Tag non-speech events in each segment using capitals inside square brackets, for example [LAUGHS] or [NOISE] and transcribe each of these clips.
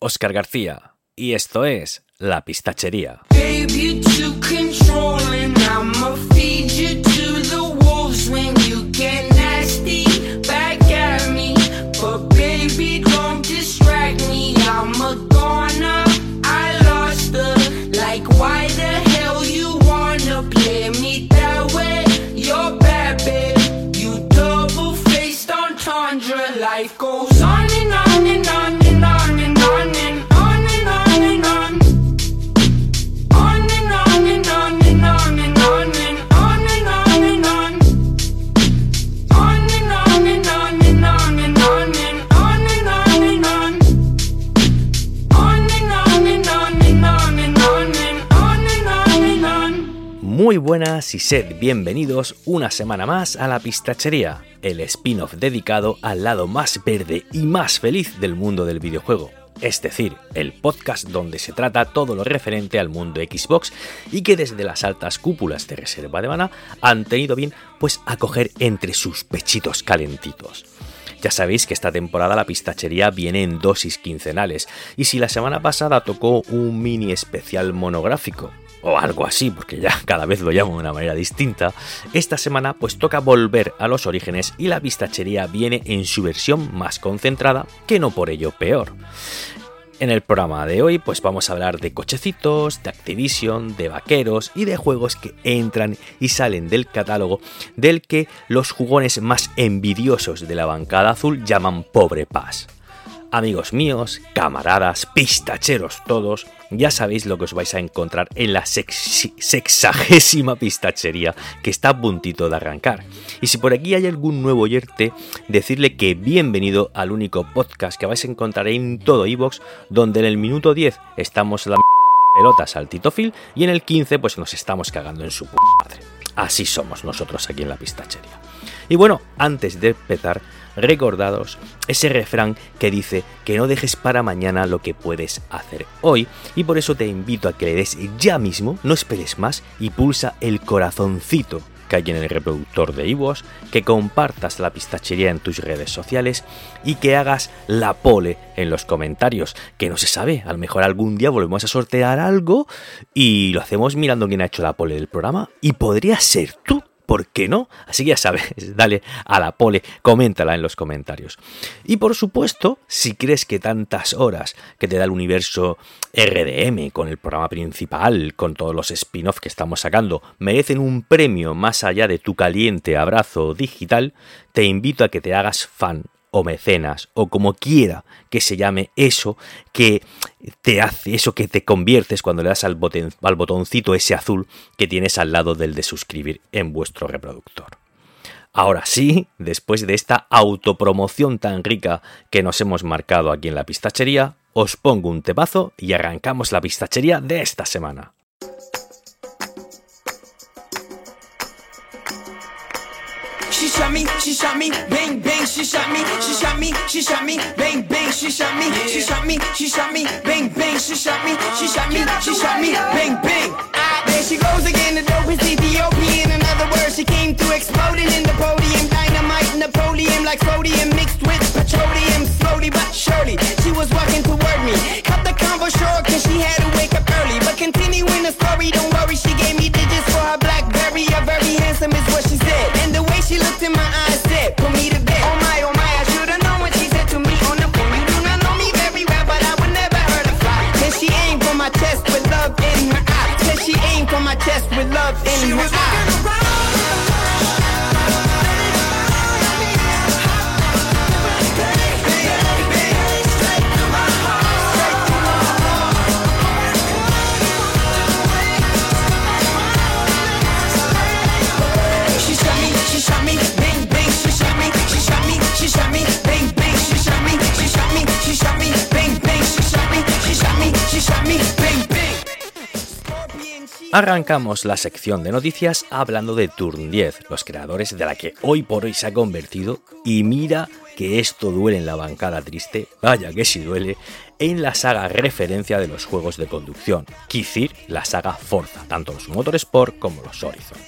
Oscar García y esto es La Pistachería. Baby, too controlling. I'ma y sed bienvenidos una semana más a La Pistachería, el spin-off dedicado al lado más verde y más feliz del mundo del videojuego. Es decir, el podcast donde se trata todo lo referente al mundo Xbox y que desde las altas cúpulas de Reserva de Mana han tenido bien pues acoger entre sus pechitos calentitos. Ya sabéis que esta temporada la pistachería viene en dosis quincenales y si la semana pasada tocó un mini especial monográfico o algo así, porque ya [LAUGHS] cada vez lo llamo de una manera distinta, esta semana pues toca volver a los orígenes y la pistachería viene en su versión más concentrada, que no por ello peor. En el programa de hoy pues vamos a hablar de cochecitos, de Activision, de vaqueros y de juegos que entran y salen del catálogo del que los jugones más envidiosos de la bancada azul llaman pobre paz. Amigos míos, camaradas, pistacheros todos, ya sabéis lo que os vais a encontrar en la sexagésima pistachería que está a puntito de arrancar. Y si por aquí hay algún nuevo oyente, decirle que bienvenido al único podcast que vais a encontrar en todo iVoox, donde en el minuto 10 estamos la pelotas al Tito Phil y en el 15 pues nos estamos cagando en su puta madre. Así somos nosotros aquí en la pistachería. Y bueno, antes de empezar, recordados ese refrán que dice que no dejes para mañana lo que puedes hacer hoy y por eso te invito a que le des ya mismo, no esperes más y pulsa el corazoncito que hay en el reproductor de iVoox, que compartas la pistachería en tus redes sociales y que hagas la pole en los comentarios, que no se sabe, a lo mejor algún día volvemos a sortear algo y lo hacemos mirando quién ha hecho la pole del programa y podría ser tú. ¿Por qué no? Así que ya sabes, [LAUGHS] dale a la pole, coméntala en los comentarios. Y por supuesto, si crees que tantas horas que te da el universo RDM con el programa principal, con todos los spin-off que estamos sacando, merecen un premio más allá de tu caliente abrazo digital, te invito a que te hagas fan o mecenas o como quiera que se llame eso que te hace, eso que te conviertes cuando le das al, boten- al botoncito ese azul que tienes al lado del de suscribir en vuestro reproductor. Ahora sí, después de esta autopromoción tan rica que nos hemos marcado aquí en la pistachería, os pongo un tepazo y arrancamos la pistachería de esta semana. Shot me, she shot me, bang bang, she shot me, she shot me, she shot me, bang bang, she shot me, she shot me, she shot me, bang bang, she shot me, she shot me, she shot me, bang bang. Ah, there she goes again, the dope is Ethiopian. In other words, she came through exploding in the podium, dynamite, Napoleon, like sodium mixed with petroleum, up in she was Arrancamos la sección de noticias hablando de Turn 10, los creadores de la que hoy por hoy se ha convertido, y mira que esto duele en la bancada triste, vaya que si duele, en la saga referencia de los juegos de conducción, Kizir, la saga Forza, tanto los Motorsport como los Horizon.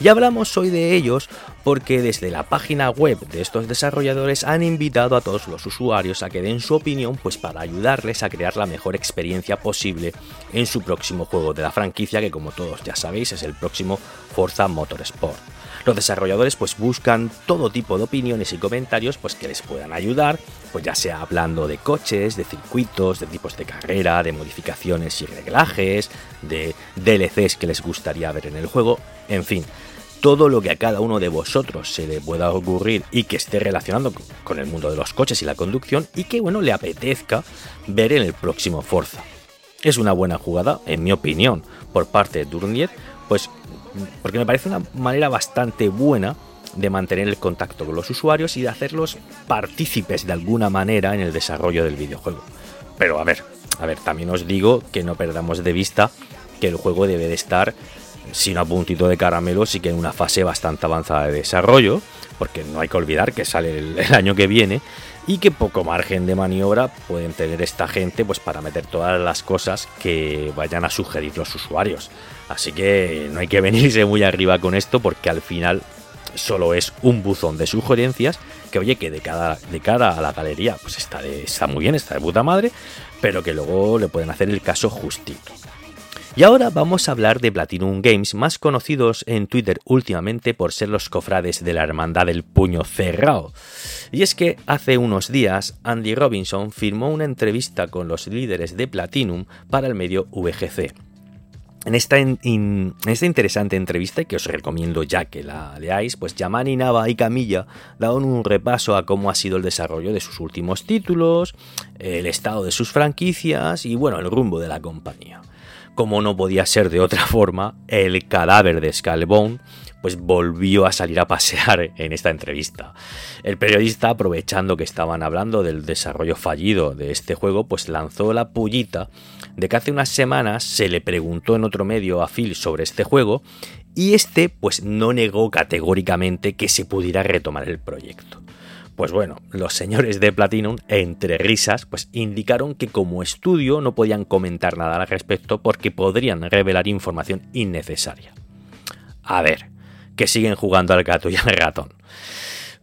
Y hablamos hoy de ellos porque desde la página web de estos desarrolladores han invitado a todos los usuarios a que den su opinión pues para ayudarles a crear la mejor experiencia posible en su próximo juego de la franquicia que como todos ya sabéis es el próximo Forza Motorsport. Los desarrolladores pues buscan todo tipo de opiniones y comentarios pues que les puedan ayudar, pues ya sea hablando de coches, de circuitos, de tipos de carrera, de modificaciones y reglajes, de DLCs que les gustaría ver en el juego, en fin, todo lo que a cada uno de vosotros se le pueda ocurrir y que esté relacionado con el mundo de los coches y la conducción y que bueno le apetezca ver en el próximo Forza. Es una buena jugada, en mi opinión, por parte de Turn 10, pues porque me parece una manera bastante buena de mantener el contacto con los usuarios y de hacerlos partícipes de alguna manera en el desarrollo del videojuego. Pero a ver, a ver, también os digo que no perdamos de vista que el juego debe de estar sin a puntito de caramelo, sí que en una fase bastante avanzada de desarrollo, porque no hay que olvidar que sale el, año que viene y que poco margen de maniobra pueden tener esta gente pues para meter todas las cosas que vayan a sugerir los usuarios. Así que no hay que venirse muy arriba con esto porque al final solo es un buzón de sugerencias que oye que de cara, de cara a la galería pues está, está muy bien, está de puta madre, pero que luego le pueden hacer el caso justito. Y ahora vamos a hablar de Platinum Games, más conocidos en Twitter últimamente por ser los cofrades de la Hermandad del Puño Cerrado. Y es que hace unos días Andy Robinson firmó una entrevista con los líderes de Platinum para el medio VGC. En esta, esta, interesante entrevista, que os recomiendo ya que la leáis, pues Yamani, Nava y Camilla daban un repaso a cómo ha sido el desarrollo de sus últimos títulos, el estado de sus franquicias y bueno, el rumbo de la compañía. Como no podía ser de otra forma, el cadáver de Skullbone pues volvió a salir a pasear en esta entrevista. El periodista, aprovechando que estaban hablando del desarrollo fallido de este juego, pues lanzó la pullita de que hace unas semanas se le preguntó en otro medio a Phil sobre este juego y este pues no negó categóricamente que se pudiera retomar el proyecto. Pues bueno, los señores de Platinum, entre risas, pues indicaron que como estudio no podían comentar nada al respecto porque podrían revelar información innecesaria. A ver, que siguen jugando al gato y al ratón.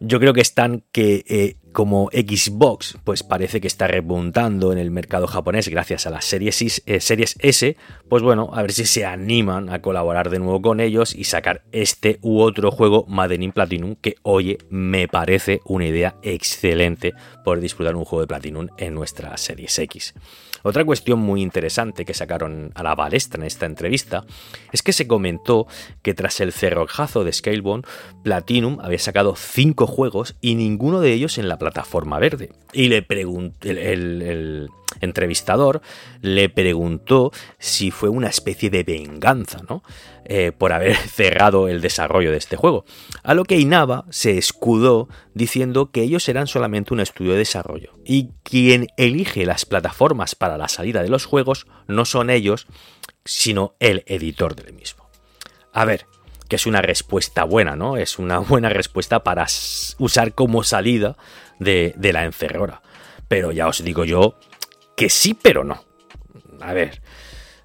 Yo creo que están que eh, como Xbox, pues parece que está repuntando en el mercado japonés gracias a las series, eh, series S, pues bueno, a ver si se animan a colaborar de nuevo con ellos y sacar este u otro juego Made in Platinum que, oye, me parece una idea excelente por disfrutar un juego de Platinum en nuestra Series X. Otra cuestión muy interesante que sacaron a la balestra en esta entrevista es que se comentó que tras el cerrojazo de Scalebone, Platinum había sacado 5 juegos y ninguno de ellos en la plataforma verde. Y le preguntó el, entrevistador le preguntó si fue una especie de venganza, ¿no? Eh, por haber [LAUGHS] cerrado el desarrollo de este juego. A lo que Inaba se escudó diciendo que ellos eran solamente un estudio de desarrollo y quien elige las plataformas para la salida de los juegos no son ellos, sino el editor del mismo. A ver, que es una respuesta buena, ¿no? Es una [LAUGHS] buena respuesta para usar como salida de, de la encerrora. Pero ya os digo yo que sí, pero no. A ver,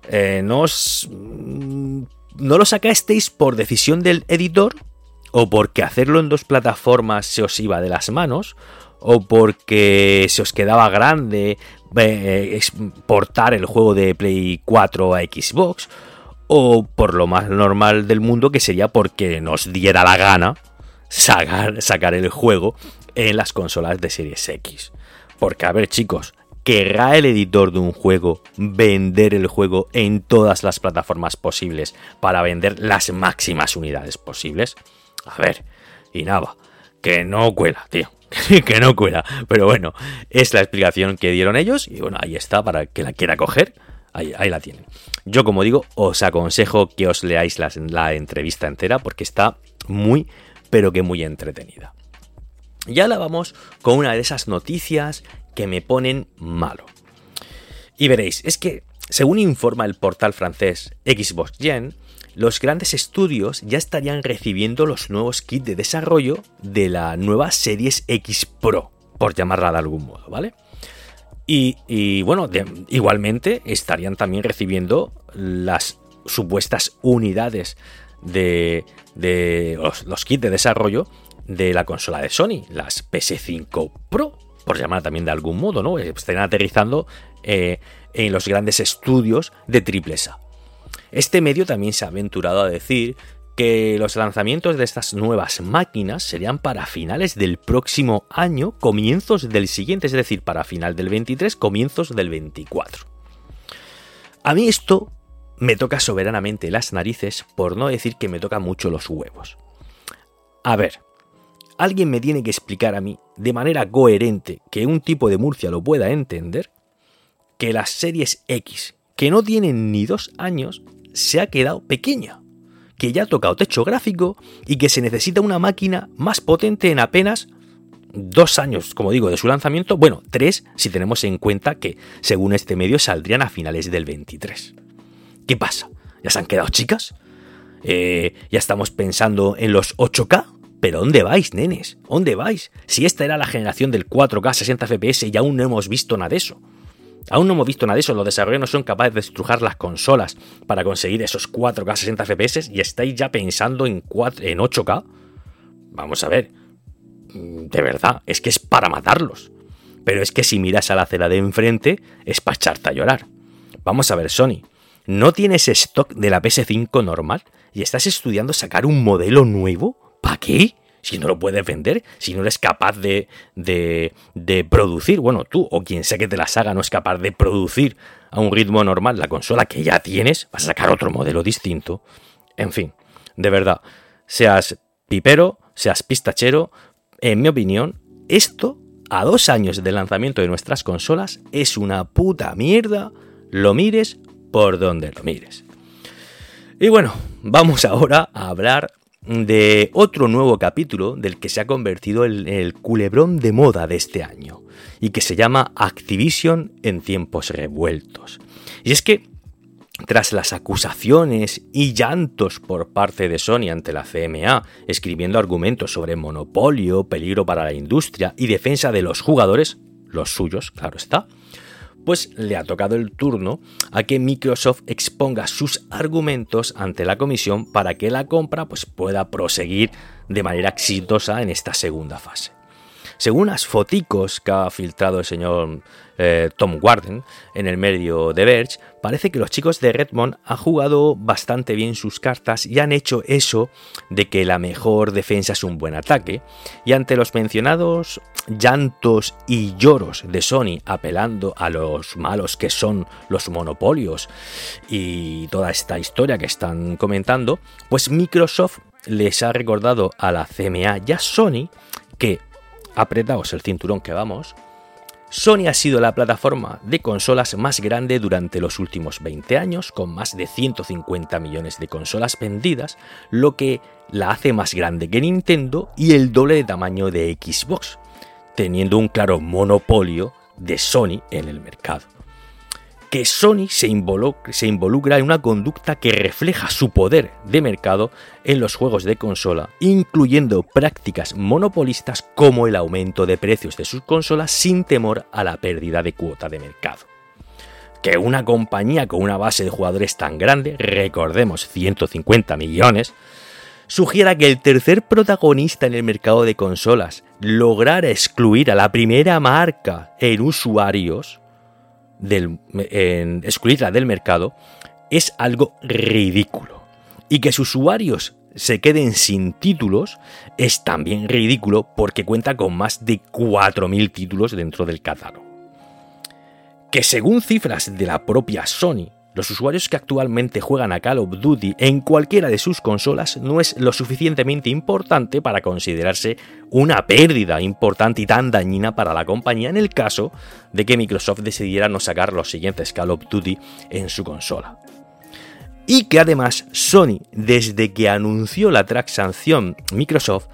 eh, no os, no lo sacasteis por decisión del editor o porque hacerlo en dos plataformas se os iba de las manos o porque se os quedaba grande eh, exportar el juego de Play 4 a Xbox o por lo más normal del mundo que sería porque nos diera la gana sacar, sacar el juego en las consolas de Series X. Porque a ver chicos, ¿Querrá el editor de un juego vender el juego en todas las plataformas posibles para vender las máximas unidades posibles? A ver, y nada, que no cuela, tío. [LAUGHS] que no cuela. Pero bueno, es la explicación que dieron ellos y bueno, ahí está para que la quiera coger. Ahí, la tienen. Yo, como digo, os aconsejo que os leáis la, la entrevista entera porque está muy, pero que muy entretenida. Y ahora vamos con una de esas noticias que me ponen malo. Y veréis, es que según informa el portal francés Xbox Gen, los grandes estudios ya estarían recibiendo los nuevos kits de desarrollo de la nueva Series X Pro, por llamarla de algún modo, ¿vale? Y, bueno, igualmente estarían también recibiendo las supuestas unidades de, los, kits de desarrollo de la consola de Sony, las PS5 Pro, por llamar también de algún modo, ¿no? Estarían aterrizando eh, en los grandes estudios de Triplesa. Este medio también se ha aventurado a decir que los lanzamientos de estas nuevas máquinas serían para finales del próximo año, comienzos del siguiente, es decir, para final del 23, comienzos del 24. A mí esto me toca soberanamente las narices, por no decir que me toca mucho los huevos. A ver, alguien me tiene que explicar a mí, de manera coherente, que un tipo de Murcia lo pueda entender, que las series X, que no tienen ni dos años, se ha quedado pequeña, que ya ha tocado techo gráfico y que se necesita una máquina más potente en apenas dos años, como digo, de su lanzamiento, bueno, tres si tenemos en cuenta que, según este medio, saldrían a finales del 23. ¿Qué pasa? ¿Ya se han quedado chicas? Eh, ¿Ya estamos pensando en los 8K? ¿Pero dónde vais, nenes? ¿Dónde vais? Si esta era la generación del 4K 60 FPS y aún no hemos visto nada de eso. Aún no hemos visto nada de eso, los desarrolladores no son capaces de estrujar las consolas para conseguir esos 4K 60 FPS y estáis ya pensando en, 4, en 8K. Vamos a ver, mm, de verdad, es que es para matarlos. Pero es que si miras a la acera de enfrente, es para echarte a llorar. Vamos a ver, Sony, ¿no tienes stock de la PS5 normal y estás estudiando sacar un modelo nuevo? ¿Para qué? si no lo puedes vender, si no eres capaz de, de, de, producir, bueno, tú o quien sea que te las haga no es capaz de producir a un ritmo normal la consola que ya tienes, vas a sacar otro modelo distinto. En fin, de verdad, seas pipero, seas pistachero, en mi opinión, esto, a dos años del lanzamiento de nuestras consolas, es una puta mierda, lo mires por donde lo mires. Y bueno, vamos ahora a hablar de otro nuevo capítulo del que se ha convertido en el culebrón de moda de este año y que se llama Activision en tiempos revueltos. Y es que tras las acusaciones y llantos por parte de Sony ante la CMA, escribiendo argumentos sobre monopolio, peligro para la industria y defensa de los jugadores, los suyos, claro está, pues le ha tocado el turno a que Microsoft exponga sus argumentos ante la comisión para que la compra pues, pueda proseguir de manera exitosa en esta segunda fase. Según las foticos que ha filtrado el señor eh, Tom Warden en el medio de Verge, parece que los chicos de Redmond han jugado bastante bien sus cartas y han hecho eso de que la mejor defensa es un buen ataque, y ante los mencionados llantos y lloros de Sony apelando a los malos que son los monopolios y toda esta historia que están comentando, pues Microsoft les ha recordado a la CMA y a Sony que, apretaos el cinturón que vamos, Sony ha sido la plataforma de consolas más grande durante los últimos 20 años, con más de 150 millones de consolas vendidas, lo que la hace más grande que Nintendo y el doble de tamaño de Xbox, teniendo un claro monopolio de Sony en el mercado que Sony se involucra, en una conducta que refleja su poder de mercado en los juegos de consola, incluyendo prácticas monopolistas como el aumento de precios de sus consolas sin temor a la pérdida de cuota de mercado. Que una compañía con una base de jugadores tan grande, recordemos 150 millones, sugiera que el tercer protagonista en el mercado de consolas lograra excluir a la primera marca en usuarios, excluirla del mercado es algo ridículo. Y que sus usuarios se queden sin títulos es también ridículo porque cuenta con más de 4.000 títulos dentro del catálogo. Que según cifras de la propia Sony, los usuarios que actualmente juegan a Call of Duty en cualquiera de sus consolas no es lo suficientemente importante para considerarse una pérdida importante y tan dañina para la compañía en el caso de que Microsoft decidiera no sacar los siguientes Call of Duty en su consola. Y que además Sony, desde que anunció la transacción Microsoft,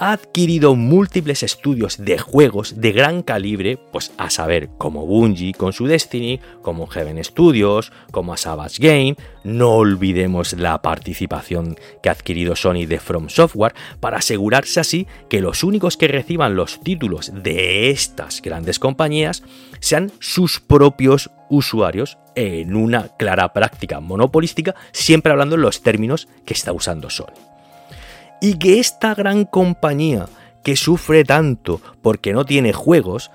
ha adquirido múltiples estudios de juegos de gran calibre, pues a saber, como Bungie con su Destiny, como Heaven Studios, como a Savage Game, no olvidemos la participación que ha adquirido Sony de From Software para asegurarse así que los únicos que reciban los títulos de estas grandes compañías sean sus propios usuarios en una clara práctica monopolística, siempre hablando en los términos que está usando Sony. Y que esta gran compañía que sufre tanto porque no tiene juegos,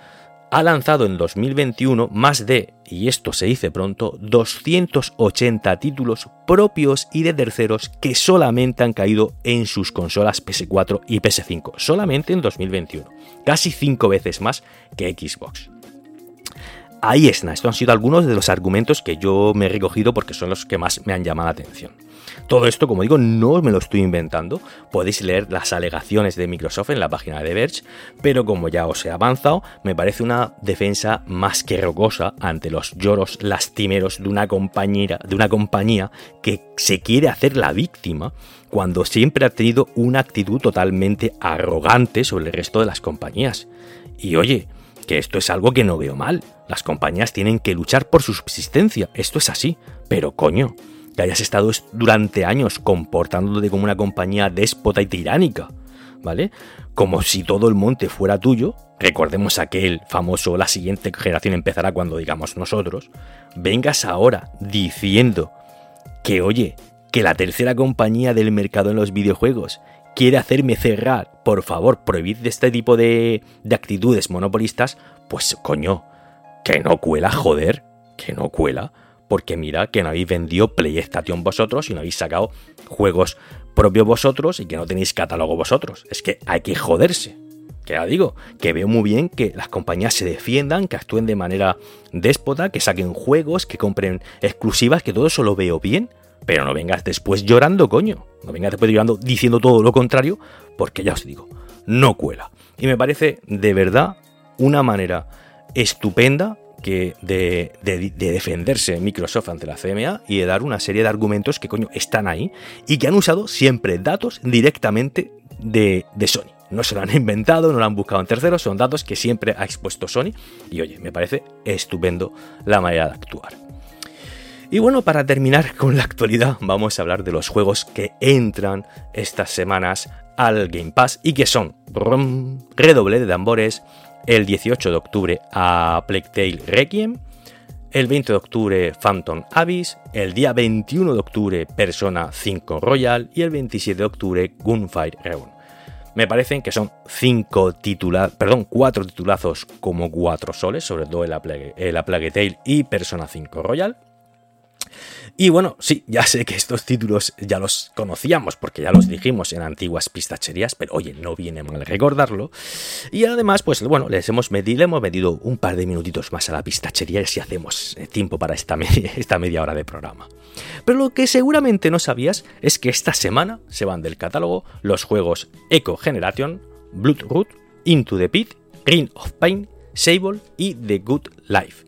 ha lanzado en 2021 más de, y esto se dice pronto, 280 títulos propios y de terceros que solamente han caído en sus consolas PS4 y PS5, solamente en 2021, casi 5 veces más que Xbox. Ahí está, estos han sido algunos de los argumentos que yo me he recogido porque son los que más me han llamado la atención. Todo esto, como digo, no me lo estoy inventando, podéis leer las alegaciones de Microsoft en la página de Verge, pero como ya os he avanzado, me parece una defensa más que rocosa ante los lloros lastimeros de una de una compañía que se quiere hacer la víctima cuando siempre ha tenido una actitud totalmente arrogante sobre el resto de las compañías. Y oye, que esto es algo que no veo mal. Las compañías tienen que luchar por su subsistencia, esto es así. Pero coño, que hayas estado durante años comportándote como una compañía déspota y tiránica, ¿vale? Como si todo el monte fuera tuyo. Recordemos aquel famoso la siguiente generación empezará cuando digamos nosotros. Vengas ahora diciendo que, oye, que la tercera compañía del mercado en los videojuegos quiere hacerme cerrar, por favor, prohibid este tipo de, de actitudes monopolistas, pues coño, que no cuela, joder, que no cuela, porque mira que no habéis vendido PlayStation vosotros y no habéis sacado juegos propios vosotros y que no tenéis catálogo vosotros. Es que hay que joderse. Que ya digo, que veo muy bien que las compañías se defiendan, que actúen de manera déspota, que saquen juegos, que compren exclusivas, que todo eso lo veo bien, pero no vengas después llorando, coño. No vengas después llorando diciendo todo lo contrario, porque ya os digo, no cuela. Y me parece de verdad una manera estupenda de, defenderse Microsoft ante la CMA y de dar una serie de argumentos que coño están ahí y que han usado siempre datos directamente de, de Sony. No se lo han [LAUGHS] inventado, no lo han buscado en terceros, son datos que siempre ha expuesto Sony y oye, me parece estupendo la manera de actuar. Y bueno, para terminar con la actualidad, vamos a hablar de los juegos que entran estas semanas al Game Pass y que son redoble de tambores el 18 de octubre a Plague Tale Requiem, el 20 de octubre Phantom Abyss, el día 21 de octubre Persona 5 Royal y el 27 de octubre Gunfire Reborn. Me parecen que son cinco cuatro titulazos como cuatro soles, sobre todo en la Plague, la Plague Tale y Persona 5 Royal. Y bueno, sí, ya sé que estos títulos ya los conocíamos porque ya los dijimos en antiguas pistacherías, pero oye, no viene mal recordarlo. Y además, pues bueno, les hemos medido, le hemos medido un par de minutitos más a la pistachería y si hacemos eh, tiempo para [LAUGHS] esta media, hora de programa. Pero lo que seguramente no sabías es que esta semana se van del catálogo los juegos Echo Generation, Bloodroot, Into the Pit, Ring of Pain, Sable y The Good Life.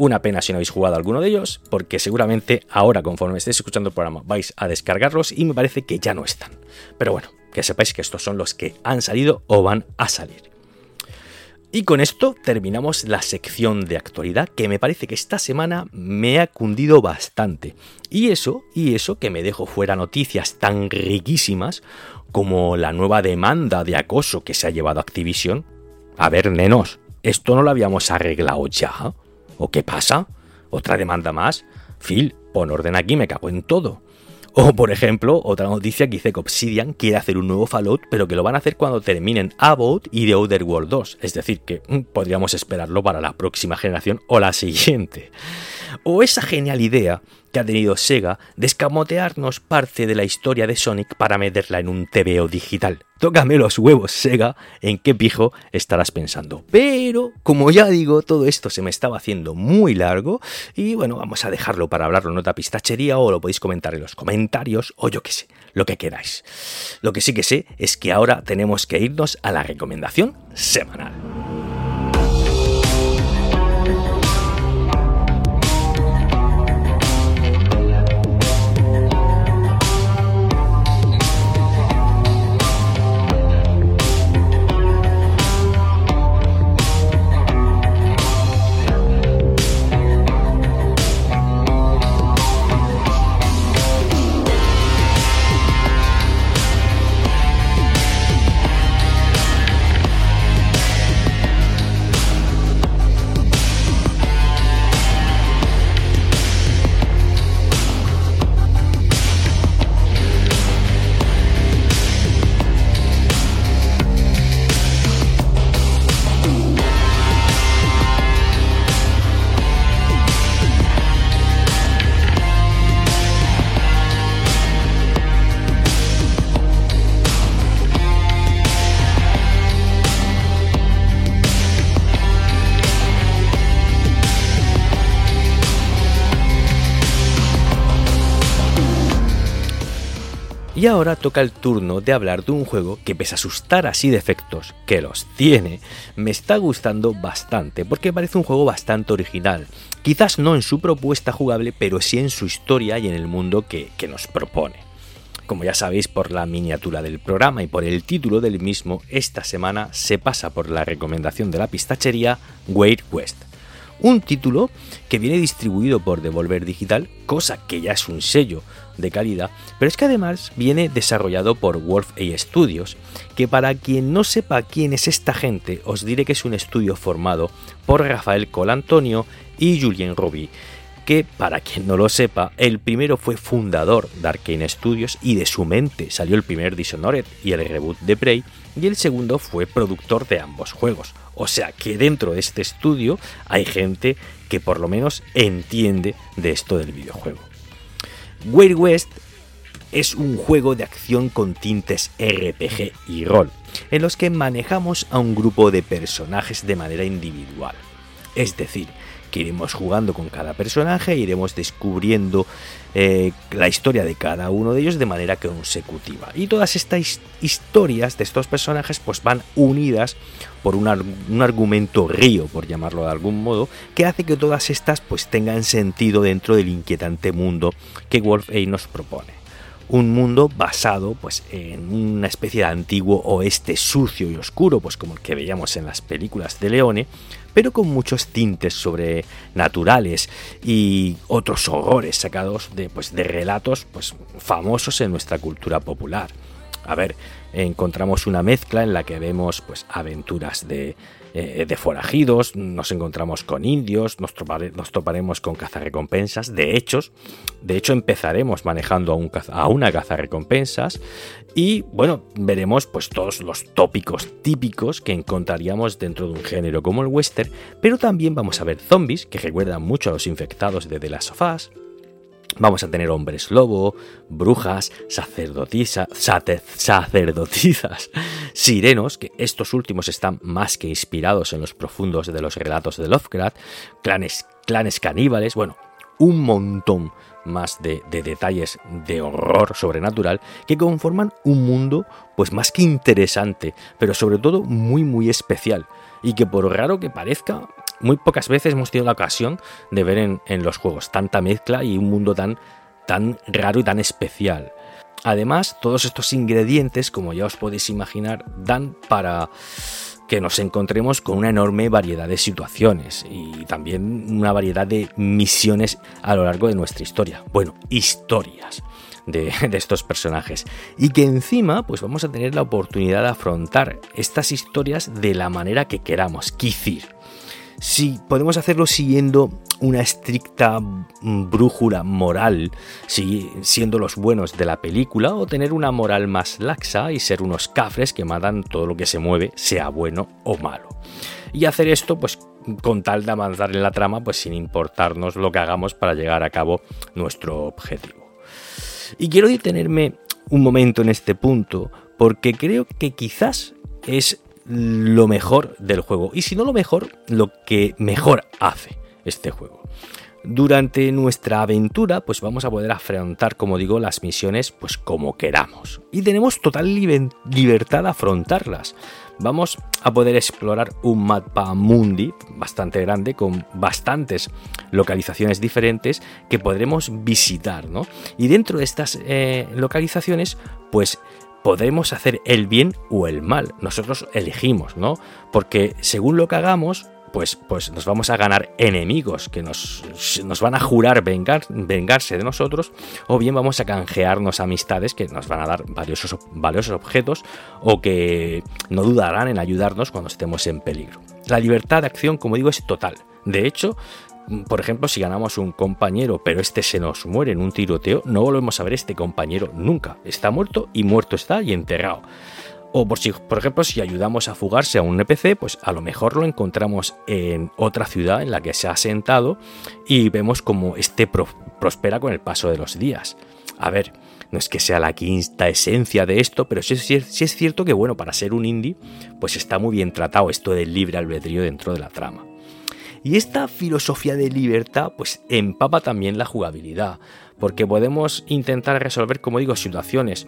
Una pena si no habéis jugado alguno de ellos, porque seguramente ahora, conforme estéis escuchando el programa, vais a descargarlos y me parece que ya no están. Pero bueno, que sepáis que estos son los que han salido o van a salir. Y con esto terminamos la sección de actualidad que me parece que esta semana me ha cundido bastante. Y eso, y eso que me dejo fuera noticias tan riquísimas como la nueva demanda de acoso que se ha llevado a Activision. A ver, nenos, esto no lo habíamos arreglado ya. ¿O qué pasa? ¿Otra demanda más? Phil, pon orden aquí, me cago en todo. O, por ejemplo, otra noticia que dice que Obsidian quiere hacer un nuevo Fallout, pero que lo van a hacer cuando terminen About y The Outer World 2. Es decir, que mm, podríamos esperarlo para la próxima generación o la siguiente. O esa genial idea que ha tenido Sega de escamotearnos parte de la historia de Sonic para meterla en un TVO digital. Tócame los huevos, Sega, en qué pijo estarás pensando. Pero, como ya digo, todo esto se me estaba haciendo muy largo y bueno, vamos a dejarlo para hablarlo en otra pistachería o lo podéis comentar en los comentarios o yo qué sé, lo que queráis. Lo que sí que sé es que ahora tenemos que irnos a la recomendación semanal. Y ahora toca el turno de hablar de un juego que pese a asustar así defectos, que los tiene, me está gustando bastante, porque parece un juego bastante original. Quizás no en su propuesta jugable, pero sí en su historia y en el mundo que, nos propone. Como ya sabéis por la miniatura del programa y por el título del mismo, esta semana se pasa por la recomendación de la pistachería Wade West un título que viene distribuido por Devolver Digital, cosa que ya es un sello de calidad, pero es que además viene desarrollado por Wolf A Studios, que para quien no sepa quién es esta gente, os diré que es un estudio formado por Rafael Colantonio y Julien Roby que, para quien no lo sepa, el primero fue fundador de Arkane Studios y de su mente salió el primer Dishonored y el reboot de Prey, y el segundo fue productor de ambos juegos. O sea que dentro de este estudio hay gente que por lo menos entiende de esto del videojuego. Wild West es un juego de acción con tintes RPG y rol, en los que manejamos a un grupo de personajes de manera individual. Es decir, que iremos jugando con cada personaje, iremos descubriendo eh, la historia de cada uno de ellos de manera consecutiva. Y todas estas historias de estos personajes pues van unidas por un, argumento río, por llamarlo de algún modo, que hace que todas estas pues tengan sentido dentro del inquietante mundo que Wolf A nos propone un mundo basado pues en una especie de antiguo oeste sucio y oscuro, pues como el que veíamos en las películas de Leone, pero con muchos tintes sobrenaturales y otros horrores sacados de, pues, de relatos pues, famosos en nuestra cultura popular. A ver, encontramos una mezcla en la que vemos pues, aventuras de eh, de forajidos, nos encontramos con indios, nos, toparemos con cazarrecompensas. De hecho, de hecho empezaremos manejando a, un a una cazarrecompensas y bueno, veremos pues todos los tópicos típicos que encontraríamos dentro de un género como el western, pero también vamos a ver zombies que recuerdan mucho a los infectados de The Last of Us, Vamos a tener hombres lobo, brujas, sacerdotisas, sacerdotisas, [LAUGHS] sirenos, que estos últimos están más que inspirados en los profundos de los relatos de Lovecraft, clanes, clanes caníbales, bueno, un montón más de, de, detalles de horror sobrenatural que conforman un mundo pues más que interesante, pero sobre todo muy muy especial y que por raro que parezca muy pocas veces hemos tenido la ocasión de ver en, los juegos tanta mezcla y un mundo tan, tan raro y tan especial. Además, todos estos ingredientes, como ya os podéis imaginar, dan para que nos encontremos con una enorme variedad de situaciones y también una variedad de misiones a lo largo de nuestra historia. Bueno, historias de, estos personajes. Y que encima, pues vamos a tener la oportunidad de afrontar estas historias de la manera que queramos. Quizir si podemos hacerlo siguiendo una estricta brújula moral, siendo los buenos de la película, o tener una moral más laxa y ser unos cafres que matan todo lo que se mueve, sea bueno o malo. Y hacer esto, pues con tal de avanzar en la trama, pues sin importarnos lo que hagamos para llegar a cabo nuestro objetivo. Y quiero detenerme un momento en este punto, porque creo que quizás es lo mejor del juego. Y si no lo mejor, lo que mejor hace este juego. Durante nuestra aventura, pues vamos a poder afrontar, como digo, las misiones pues como queramos. Y tenemos total libertad de afrontarlas. Vamos a poder explorar un mapa mundi bastante grande con bastantes localizaciones diferentes que podremos visitar, ¿no? Y dentro de estas eh, localizaciones, pues podremos hacer el bien o el mal. Nosotros elegimos, ¿no? Porque según lo que hagamos, pues, pues nos vamos a ganar enemigos que nos, nos van a jurar vengar, vengarse de nosotros, o bien vamos a canjearnos amistades que nos van a dar valiosos, valiosos objetos o que no dudarán en ayudarnos cuando estemos en peligro. La libertad de acción, como digo, es total. De hecho, por ejemplo, si ganamos un compañero, pero este se nos muere en un tiroteo, no volvemos a ver este compañero nunca. Está muerto y muerto está y enterrado. O por, si, por ejemplo, si ayudamos a fugarse a un NPC, pues a lo mejor lo encontramos en otra ciudad en la que se ha sentado y vemos como este prospera con el paso de los días. A ver, no es que sea la quinta esencia de esto, pero sí, sí, es cierto que, bueno, para ser un indie, pues está muy bien tratado esto del libre albedrío dentro de la trama. Y esta filosofía de libertad pues empapa también la jugabilidad, porque podemos intentar resolver, como digo, situaciones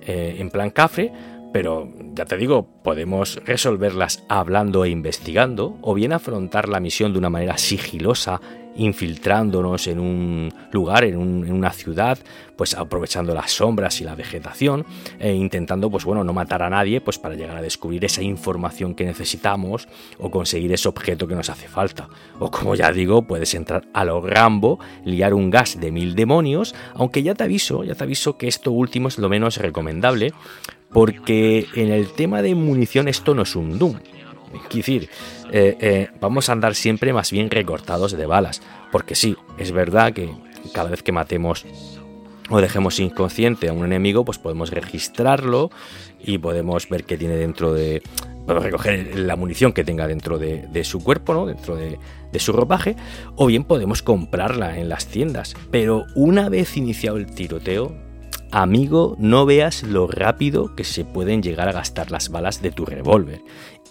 eh, en plan cafre, pero ya te digo, podemos resolverlas hablando e investigando, o bien afrontar la misión de una manera sigilosa, infiltrándonos en un lugar, en, una ciudad, pues aprovechando las sombras y la vegetación, e intentando, pues bueno, no matar a nadie, pues para llegar a descubrir esa información que necesitamos o conseguir ese objeto que nos hace falta. O como ya digo, puedes entrar a lo Rambo, liar un gas de mil demonios, aunque ya te aviso, ya te aviso que esto último es lo menos recomendable, porque en el tema de munición esto no es un Doom. Es decir, eh, eh, vamos a andar siempre más bien recortados de balas. Porque sí, es verdad que cada vez que matemos o dejemos inconsciente a un enemigo, pues podemos registrarlo y podemos ver qué tiene dentro de. Recoger la munición que tenga dentro de, su cuerpo, ¿no? dentro de, de, su ropaje, o bien podemos comprarla en las tiendas. Pero una vez iniciado el tiroteo, amigo, no veas lo rápido que se pueden llegar a gastar las balas de tu revólver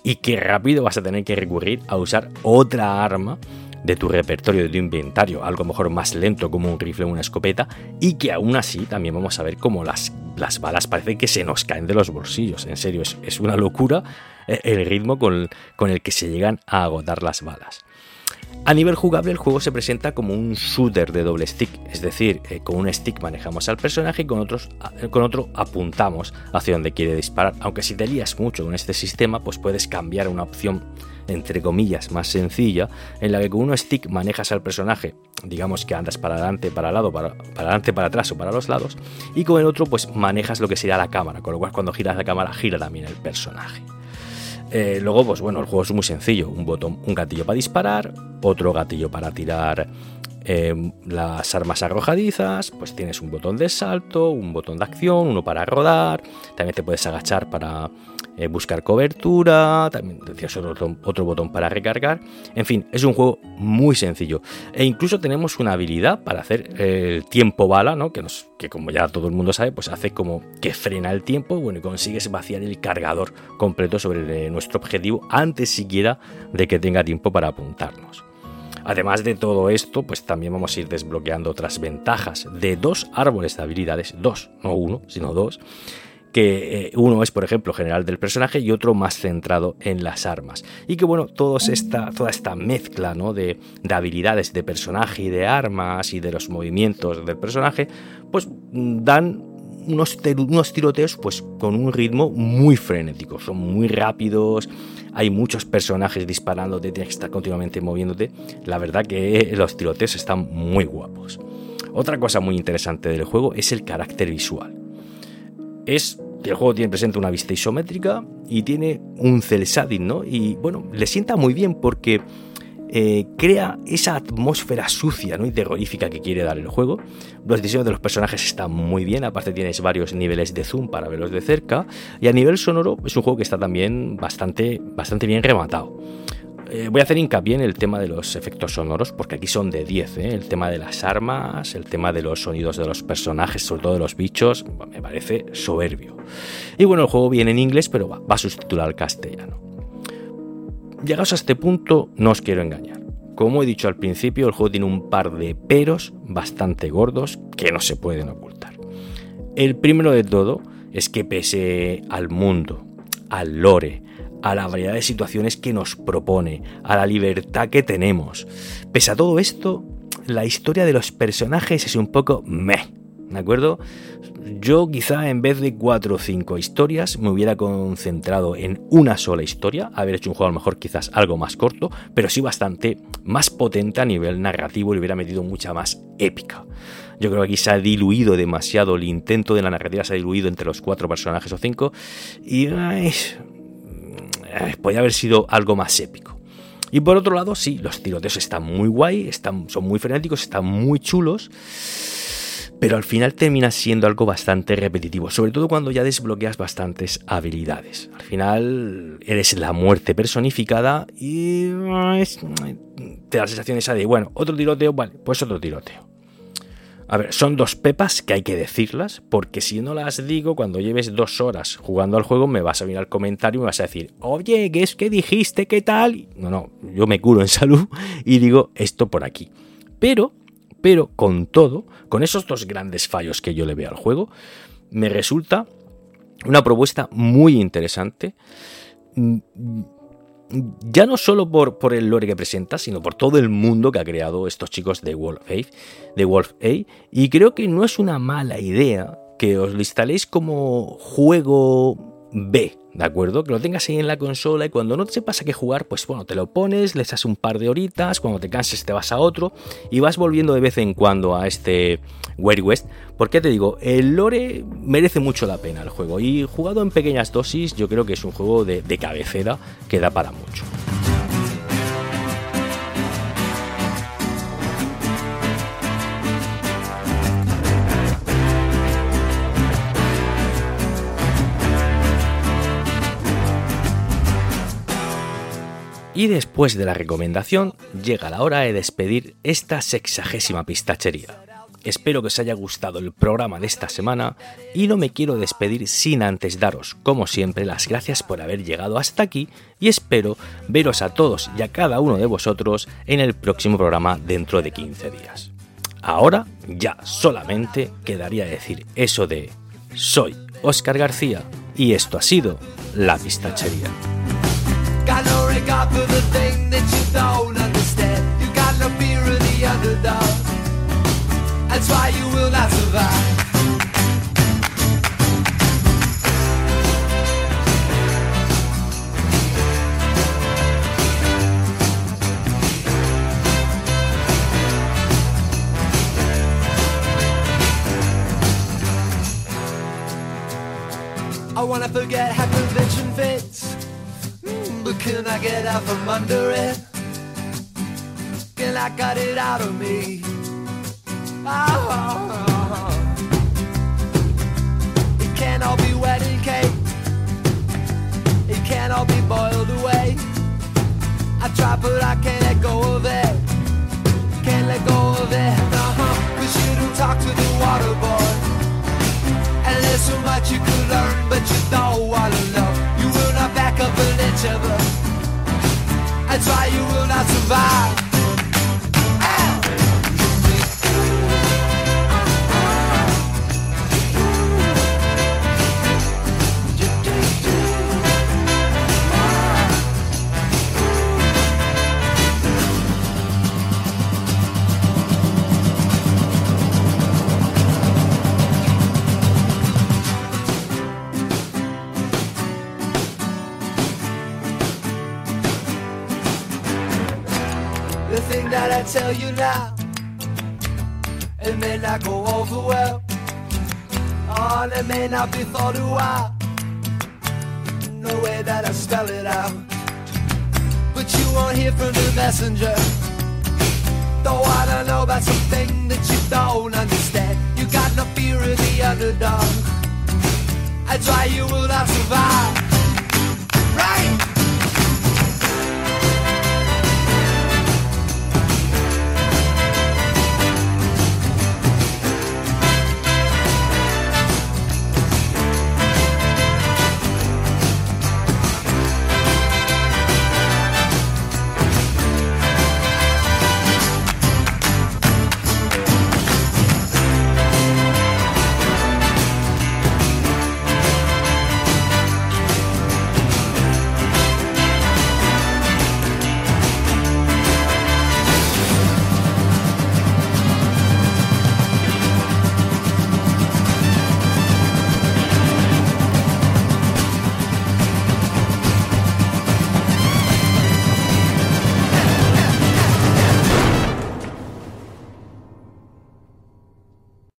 y qué rápido vas a tener que recurrir a usar otra arma de tu repertorio, de tu inventario, algo mejor más lento como un rifle o una escopeta, y que aún así también vamos a ver cómo las, las balas parecen que se nos caen de los bolsillos. En serio, es, es una locura eh, el ritmo con, con el que se llegan a agotar las balas. A nivel jugable el juego se presenta como un shooter de doble stick, es decir, eh, con un stick manejamos al personaje y con, otros, con otro apuntamos hacia donde quiere disparar, aunque si te lías mucho con este sistema pues puedes cambiar una opción entre comillas más sencilla en la que con un stick manejas al personaje, digamos que andas para adelante, para lado, para, para adelante, para atrás o para los lados y con el otro pues manejas lo que sería la cámara, con lo cual cuando giras la cámara gira también el personaje. Eh, luego, pues bueno, el juego es muy sencillo. Un botón, un gatillo para disparar, otro gatillo para tirar eh, las armas arrojadizas, pues tienes un botón de salto, un botón de acción, uno para rodar, también te puedes agachar para eh, buscar cobertura, también decías otro, botón para recargar. En fin, es un juego muy sencillo. E incluso tenemos una habilidad para hacer el tiempo bala, ¿no? Que, nos, que como ya todo el mundo sabe, pues hace como que frena el tiempo bueno, y consigues vaciar el cargador completo sobre nuestro objetivo antes siquiera de que tenga tiempo para apuntarnos. Además de todo esto, pues también vamos a ir desbloqueando otras ventajas de dos árboles de habilidades, dos, no uno, sino dos, que eh, uno es, por ejemplo, general del personaje y otro más centrado en las armas. Y que bueno, toda esta mezcla ¿no? de, habilidades de personaje y de armas y de los movimientos del personaje, pues dan unos, unos tiroteos pues con un ritmo muy frenético, son muy rápidos, hay muchos personajes disparando, tienes que estar continuamente moviéndote. La verdad que los tiroteos están muy guapos. Otra cosa muy interesante del juego es el carácter visual es que el juego tiene presente una vista isométrica y tiene un cel shading, ¿no? Y bueno, le sienta muy bien porque eh, crea esa atmósfera sucia ¿no? y terrorífica que quiere dar el juego. Los diseños de los personajes están muy bien, aparte tienes varios niveles de zoom para verlos de cerca. Y a nivel sonoro es un juego que está también bastante, bastante bien rematado. Eh, voy a hacer hincapié en el tema de los efectos sonoros, porque aquí son de 10. ¿eh? El tema de las armas, el tema de los sonidos de los personajes, sobre todo de los bichos, me parece soberbio. Y bueno, el juego viene en inglés, pero va, a subtitular al castellano. Llegados a este punto, no os quiero engañar. Como he dicho al principio, el juego tiene un par de peros bastante gordos que no se pueden ocultar. El primero de todo es que pese al mundo, al lore, a la variedad de situaciones que nos propone, a la libertad que tenemos. Pese a todo esto, la historia de los personajes es un poco meh, ¿de acuerdo? Yo quizá en vez de cuatro o cinco historias me hubiera concentrado en una sola historia, haber hecho un juego a lo mejor quizás algo más corto, pero sí bastante más potente a nivel narrativo y hubiera metido mucha más épica. Yo creo que aquí se ha diluido demasiado, el intento de la narrativa se ha diluido entre los cuatro personajes o cinco y eh, podría haber sido algo más épico. Y por otro lado, sí, los tiroteos están muy guay, están, son muy frenéticos, están muy chulos, pero al final termina siendo algo bastante repetitivo, sobre todo cuando ya desbloqueas bastantes habilidades. Al final eres la muerte personificada y te da la sensación esa de, bueno, otro tiroteo, vale, pues otro tiroteo. A ver, son dos pepas que hay que decirlas, porque si no las digo, cuando lleves dos horas jugando al juego, me vas a venir al comentario y me vas a decir, oye, ¿qué es que dijiste? ¿Qué tal? No, no, yo me curo en [LAUGHS] salud y digo esto por aquí. Pero, pero con todo, con esos dos grandes fallos que yo le veo al juego, me resulta una propuesta muy interesante ya no solo por, el lore que presenta, sino por todo el mundo que ha creado estos chicos de Wolf de Wolf A. Y creo que no es una mala idea que os lo instaléis como juego B, ¿de acuerdo? Que lo tengas ahí en la consola y cuando no sepas a qué jugar, pues bueno, te lo pones, le echas un par de horitas, cuando te canses te vas a otro y vas volviendo de vez en cuando a este Wild West. Porque te digo, el lore merece mucho la pena el juego y jugado en pequeñas dosis yo creo que es un juego de, de cabecera que da para mucho. Y después de la recomendación, llega la hora de despedir esta sexagésima pistachería. Espero que os haya gustado el programa de esta semana y no me quiero despedir sin antes daros, como siempre, las gracias por haber llegado hasta aquí y espero veros a todos y a cada uno de vosotros en el próximo programa dentro de 15 días. Ahora ya solamente quedaría decir eso de soy Oscar García y esto ha sido La Pistachería. For the thing that you don't understand. You got no fear of the underdog. That's why you will not survive. I wanna forget how convention fits. But can I get out from under it? Can I cut it out of me? Oh, it can't all be wedding cake. It can't all be boiled away. I try, but I can't let go of it. Can't let go of it. Uh-huh. Cause you don't talk to the water boy. And there's so much you could learn, but you don't each other. You will not survive. Tell you now, it may not go over well. Oh, and it may not be thought a while. No way that I spell it out. But you won't hear from the messenger. Though I Don't know about something that you don't understand. You got no fear of the underdog. That's why you will not survive.